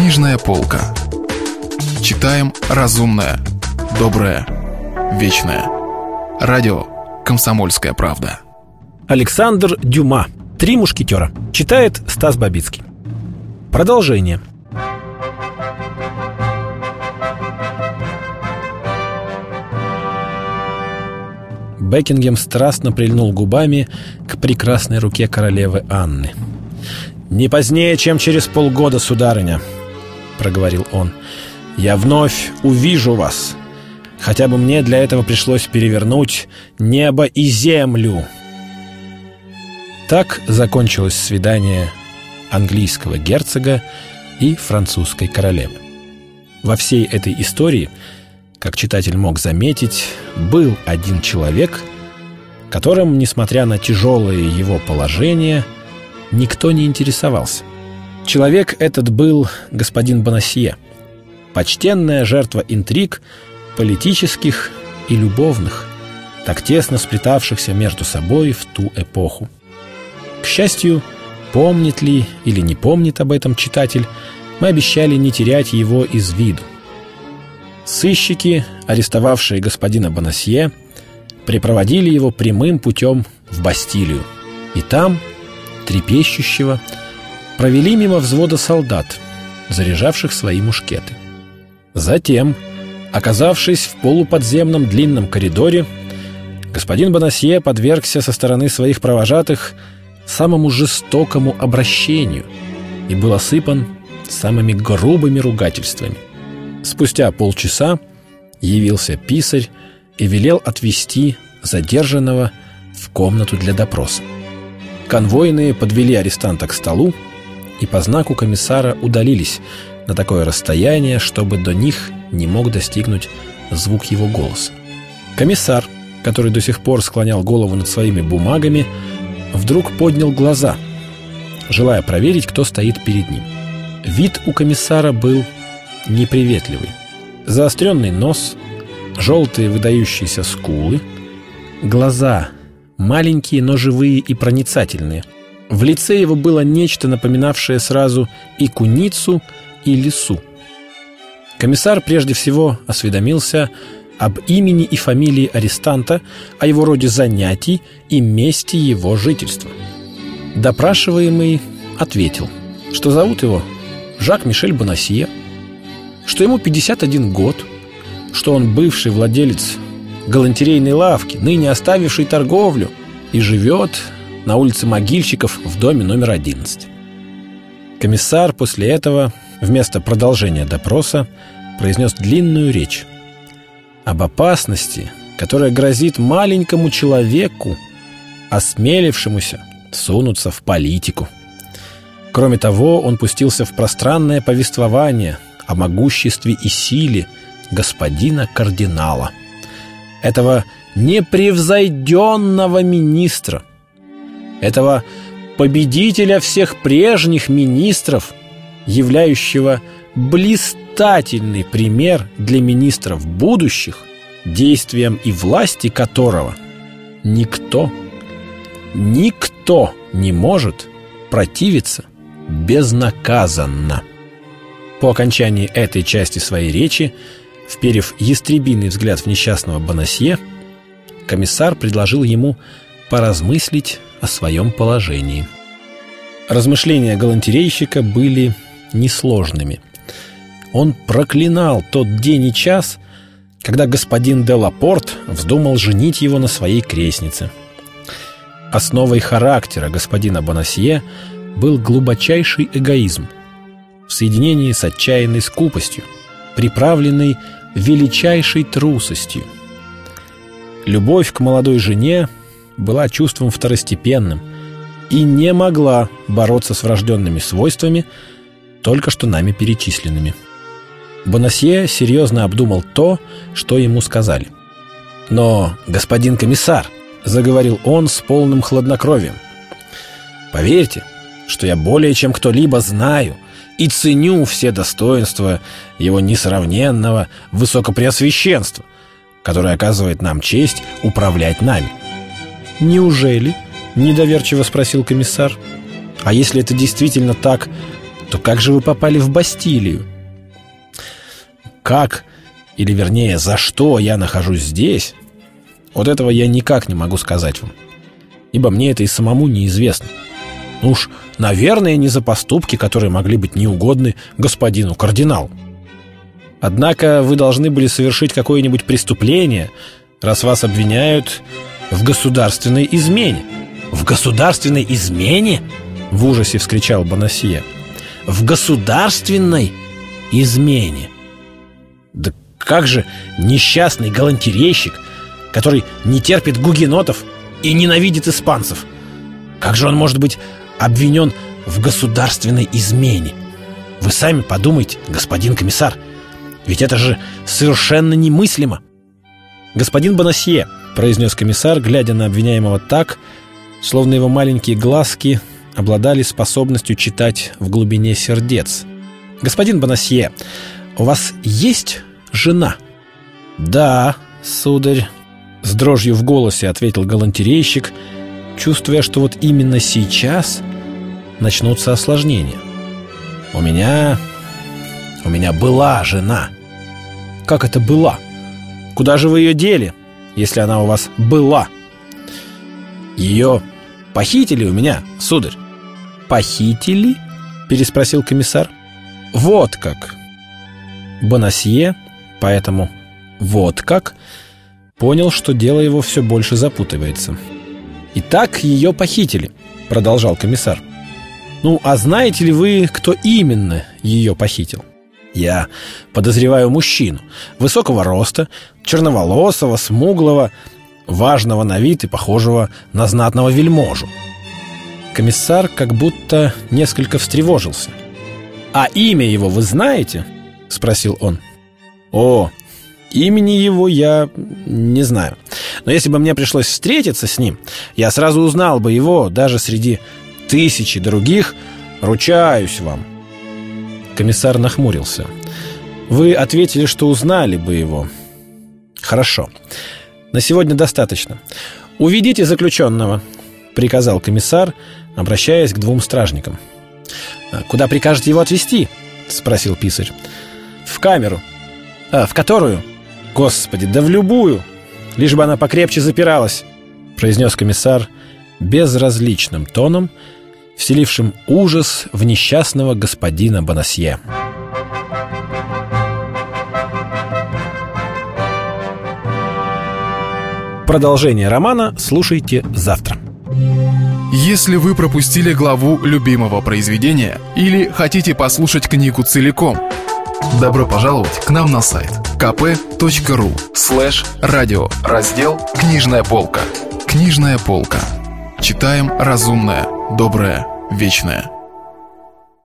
Книжная полка. Читаем разумное, доброе, вечное. Радио «Комсомольская правда». Александр Дюма. «Три мушкетера». Читает Стас Бабицкий. Продолжение. Бекингем страстно прильнул губами к прекрасной руке королевы Анны. «Не позднее, чем через полгода, сударыня», — проговорил он, — «я вновь увижу вас. Хотя бы мне для этого пришлось перевернуть небо и землю». Так закончилось свидание английского герцога и французской королевы. Во всей этой истории, как читатель мог заметить, был один человек, которым, несмотря на тяжелое его положение, никто не интересовался. Человек этот был господин Бонасье, почтенная жертва интриг политических и любовных, так тесно сплетавшихся между собой в ту эпоху. К счастью, помнит ли или не помнит об этом читатель, мы обещали не терять его из виду. Сыщики, арестовавшие господина Бонасье, припроводили его прямым путем в Бастилию. И там, трепещущего, провели мимо взвода солдат, заряжавших свои мушкеты. Затем, оказавшись в полуподземном длинном коридоре, господин Бонасье подвергся со стороны своих провожатых самому жестокому обращению и был осыпан самыми грубыми ругательствами. Спустя полчаса явился писарь и велел отвезти задержанного в комнату для допроса. Конвойные подвели арестанта к столу и по знаку комиссара удалились на такое расстояние, чтобы до них не мог достигнуть звук его голоса. Комиссар, который до сих пор склонял голову над своими бумагами, вдруг поднял глаза, желая проверить, кто стоит перед ним. Вид у комиссара был неприветливый. Заостренный нос, желтые выдающиеся скулы, глаза маленькие, но живые и проницательные. В лице его было нечто, напоминавшее сразу и куницу, и лису. Комиссар прежде всего осведомился об имени и фамилии арестанта, о его роде занятий и месте его жительства. Допрашиваемый ответил, что зовут его Жак-Мишель Бонасье, что ему 51 год, что он бывший владелец галантерейной лавки, ныне оставивший торговлю, и живет на улице Могильщиков в доме номер 11. Комиссар после этого, вместо продолжения допроса, произнес длинную речь об опасности, которая грозит маленькому человеку, осмелившемуся сунуться в политику. Кроме того, он пустился в пространное повествование о могуществе и силе господина кардинала, этого непревзойденного министра, этого победителя всех прежних министров, являющего блистательный пример для министров будущих, действием и власти которого никто, никто не может противиться безнаказанно. По окончании этой части своей речи, вперев ястребиный взгляд в несчастного Бонасье, комиссар предложил ему поразмыслить о своем положении. Размышления галантерейщика были несложными. Он проклинал тот день и час, когда господин де Лапорт вздумал женить его на своей крестнице. Основой характера господина Бонасье был глубочайший эгоизм в соединении с отчаянной скупостью, приправленной величайшей трусостью. Любовь к молодой жене была чувством второстепенным и не могла бороться с врожденными свойствами, только что нами перечисленными. Бонасье серьезно обдумал то, что ему сказали. «Но, господин комиссар», — заговорил он с полным хладнокровием, «поверьте, что я более чем кто-либо знаю и ценю все достоинства его несравненного высокопреосвященства, которое оказывает нам честь управлять нами». «Неужели?» — недоверчиво спросил комиссар. «А если это действительно так, то как же вы попали в Бастилию? Как, или вернее, за что я нахожусь здесь, вот этого я никак не могу сказать вам, ибо мне это и самому неизвестно. Ну уж, наверное, не за поступки, которые могли быть неугодны господину кардиналу. Однако вы должны были совершить какое-нибудь преступление, раз вас обвиняют в государственной измене. В государственной измене? В ужасе вскричал Бонасье. В государственной измене. Да как же несчастный галантерейщик, который не терпит гугенотов и ненавидит испанцев, как же он может быть обвинен в государственной измене? Вы сами подумайте, господин комиссар – ведь это же совершенно немыслимо. Господин Бонасье, произнес комиссар, глядя на обвиняемого так, словно его маленькие глазки обладали способностью читать в глубине сердец. Господин Бонасье, у вас есть жена? Да, сударь, с дрожью в голосе ответил галантерейщик, чувствуя, что вот именно сейчас начнутся осложнения. У меня у меня была жена. Как это была? Куда же вы ее дели, если она у вас была? Ее похитили у меня, сударь. Похитили? Переспросил комиссар. Вот как. Бонасье, поэтому вот как, понял, что дело его все больше запутывается. «Итак, ее похитили», — продолжал комиссар. «Ну, а знаете ли вы, кто именно ее похитил?» Я подозреваю мужчину, высокого роста, черноволосого, смуглого, важного на вид и похожего на знатного вельможу. Комиссар как будто несколько встревожился. «А имя его вы знаете?» — спросил он. «О, имени его я не знаю. Но если бы мне пришлось встретиться с ним, я сразу узнал бы его даже среди тысячи других. Ручаюсь вам, Комиссар нахмурился. «Вы ответили, что узнали бы его». «Хорошо. На сегодня достаточно. Уведите заключенного», — приказал комиссар, обращаясь к двум стражникам. «А «Куда прикажете его отвезти?» — спросил писарь. «В камеру». «А, в которую?» «Господи, да в любую, лишь бы она покрепче запиралась», — произнес комиссар безразличным тоном, — вселившим ужас в несчастного господина Бонасье. Продолжение романа слушайте завтра. Если вы пропустили главу любимого произведения или хотите послушать книгу целиком, добро пожаловать к нам на сайт kp.ru слэш радио раздел «Книжная полка». «Книжная полка». Читаем разумное, доброе, вечное.